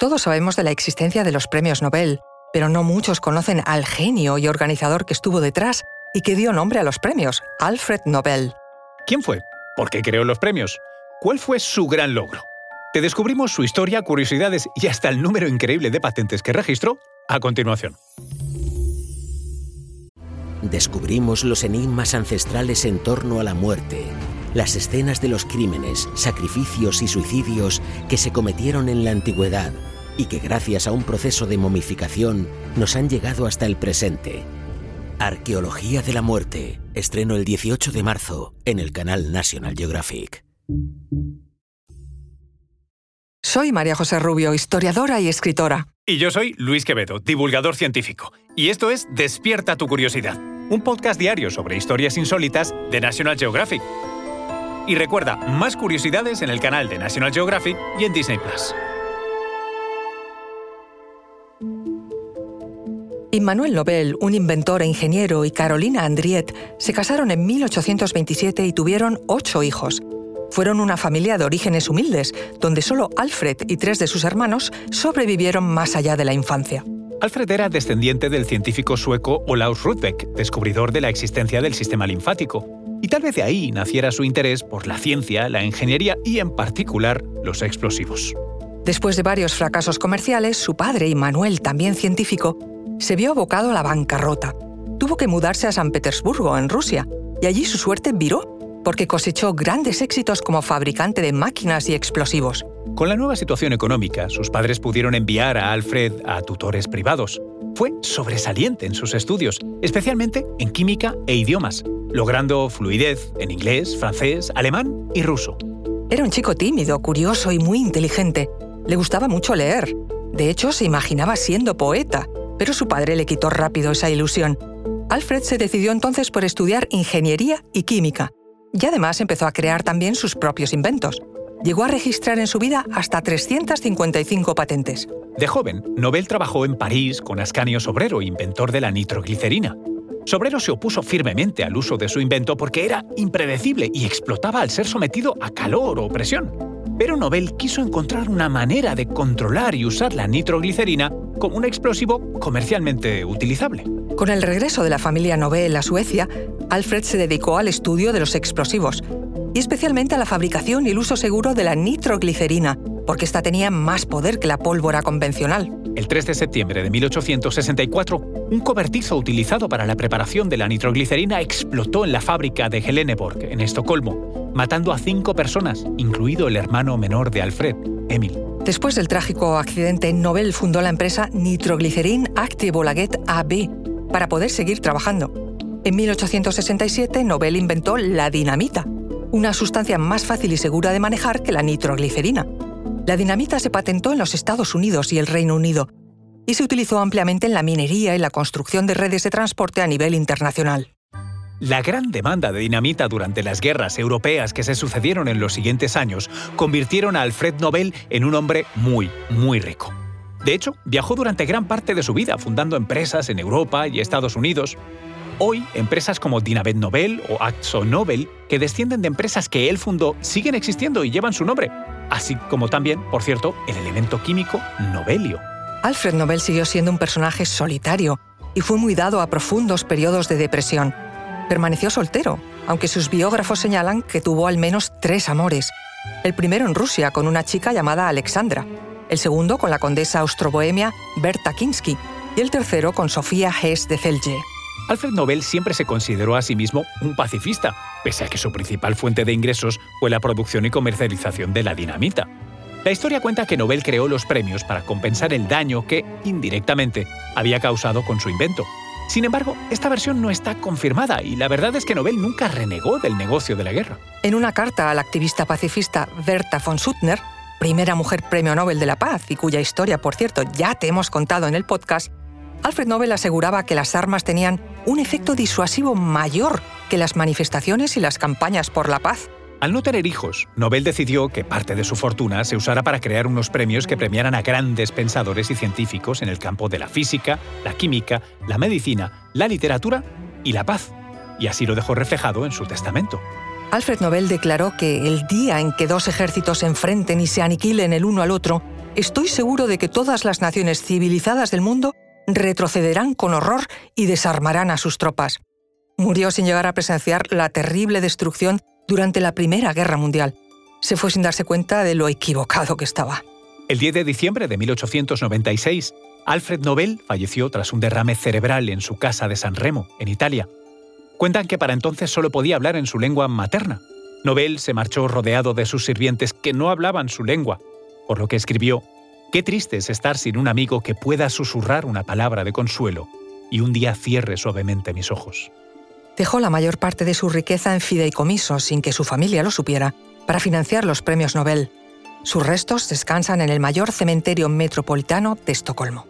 Todos sabemos de la existencia de los premios Nobel, pero no muchos conocen al genio y organizador que estuvo detrás y que dio nombre a los premios, Alfred Nobel. ¿Quién fue? ¿Por qué creó los premios? ¿Cuál fue su gran logro? Te descubrimos su historia, curiosidades y hasta el número increíble de patentes que registró a continuación. Descubrimos los enigmas ancestrales en torno a la muerte, las escenas de los crímenes, sacrificios y suicidios que se cometieron en la antigüedad y que gracias a un proceso de momificación nos han llegado hasta el presente. Arqueología de la muerte, estreno el 18 de marzo en el canal National Geographic. Soy María José Rubio, historiadora y escritora. Y yo soy Luis Quevedo, divulgador científico. Y esto es Despierta tu curiosidad, un podcast diario sobre historias insólitas de National Geographic. Y recuerda, más curiosidades en el canal de National Geographic y en Disney Plus. Immanuel Nobel, un inventor e ingeniero, y Carolina Andriet se casaron en 1827 y tuvieron ocho hijos. Fueron una familia de orígenes humildes, donde solo Alfred y tres de sus hermanos sobrevivieron más allá de la infancia. Alfred era descendiente del científico sueco Olaus Rudbeck, descubridor de la existencia del sistema linfático, y tal vez de ahí naciera su interés por la ciencia, la ingeniería y en particular los explosivos. Después de varios fracasos comerciales, su padre, Immanuel, también científico, se vio abocado a la bancarrota. Tuvo que mudarse a San Petersburgo, en Rusia, y allí su suerte viró, porque cosechó grandes éxitos como fabricante de máquinas y explosivos. Con la nueva situación económica, sus padres pudieron enviar a Alfred a tutores privados. Fue sobresaliente en sus estudios, especialmente en química e idiomas, logrando fluidez en inglés, francés, alemán y ruso. Era un chico tímido, curioso y muy inteligente. Le gustaba mucho leer. De hecho, se imaginaba siendo poeta pero su padre le quitó rápido esa ilusión. Alfred se decidió entonces por estudiar ingeniería y química, y además empezó a crear también sus propios inventos. Llegó a registrar en su vida hasta 355 patentes. De joven, Nobel trabajó en París con Ascanio Sobrero, inventor de la nitroglicerina. Sobrero se opuso firmemente al uso de su invento porque era impredecible y explotaba al ser sometido a calor o presión. Pero Nobel quiso encontrar una manera de controlar y usar la nitroglicerina como un explosivo comercialmente utilizable. Con el regreso de la familia Nobel a Suecia, Alfred se dedicó al estudio de los explosivos y especialmente a la fabricación y el uso seguro de la nitroglicerina, porque ésta tenía más poder que la pólvora convencional. El 3 de septiembre de 1864, un cobertizo utilizado para la preparación de la nitroglicerina explotó en la fábrica de Heleneborg, en Estocolmo, matando a cinco personas, incluido el hermano menor de Alfred, Emil. Después del trágico accidente, Nobel fundó la empresa Nitroglycerin Actibolaget AB para poder seguir trabajando. En 1867, Nobel inventó la dinamita, una sustancia más fácil y segura de manejar que la nitroglicerina. La dinamita se patentó en los Estados Unidos y el Reino Unido y se utilizó ampliamente en la minería y la construcción de redes de transporte a nivel internacional. La gran demanda de dinamita durante las guerras europeas que se sucedieron en los siguientes años convirtieron a Alfred Nobel en un hombre muy, muy rico. De hecho, viajó durante gran parte de su vida fundando empresas en Europa y Estados Unidos. Hoy, empresas como Dinavet Nobel o Axo Nobel, que descienden de empresas que él fundó, siguen existiendo y llevan su nombre, así como también, por cierto, el elemento químico Nobelio. Alfred Nobel siguió siendo un personaje solitario y fue muy dado a profundos periodos de depresión permaneció soltero, aunque sus biógrafos señalan que tuvo al menos tres amores. El primero en Rusia con una chica llamada Alexandra, el segundo con la condesa austrobohemia Berta Kinsky y el tercero con Sofía Hess de Celje. Alfred Nobel siempre se consideró a sí mismo un pacifista, pese a que su principal fuente de ingresos fue la producción y comercialización de la dinamita. La historia cuenta que Nobel creó los premios para compensar el daño que, indirectamente, había causado con su invento, sin embargo, esta versión no está confirmada y la verdad es que Nobel nunca renegó del negocio de la guerra. En una carta a la activista pacifista Berta von Suttner, primera mujer premio Nobel de la Paz y cuya historia, por cierto, ya te hemos contado en el podcast, Alfred Nobel aseguraba que las armas tenían un efecto disuasivo mayor que las manifestaciones y las campañas por la paz. Al no tener hijos, Nobel decidió que parte de su fortuna se usara para crear unos premios que premiaran a grandes pensadores y científicos en el campo de la física, la química, la medicina, la literatura y la paz. Y así lo dejó reflejado en su testamento. Alfred Nobel declaró que el día en que dos ejércitos se enfrenten y se aniquilen el uno al otro, estoy seguro de que todas las naciones civilizadas del mundo retrocederán con horror y desarmarán a sus tropas. Murió sin llegar a presenciar la terrible destrucción durante la Primera Guerra Mundial. Se fue sin darse cuenta de lo equivocado que estaba. El 10 de diciembre de 1896, Alfred Nobel falleció tras un derrame cerebral en su casa de San Remo, en Italia. Cuentan que para entonces solo podía hablar en su lengua materna. Nobel se marchó rodeado de sus sirvientes que no hablaban su lengua, por lo que escribió, Qué triste es estar sin un amigo que pueda susurrar una palabra de consuelo y un día cierre suavemente mis ojos. Dejó la mayor parte de su riqueza en fideicomisos sin que su familia lo supiera para financiar los premios Nobel. Sus restos descansan en el mayor cementerio metropolitano de Estocolmo.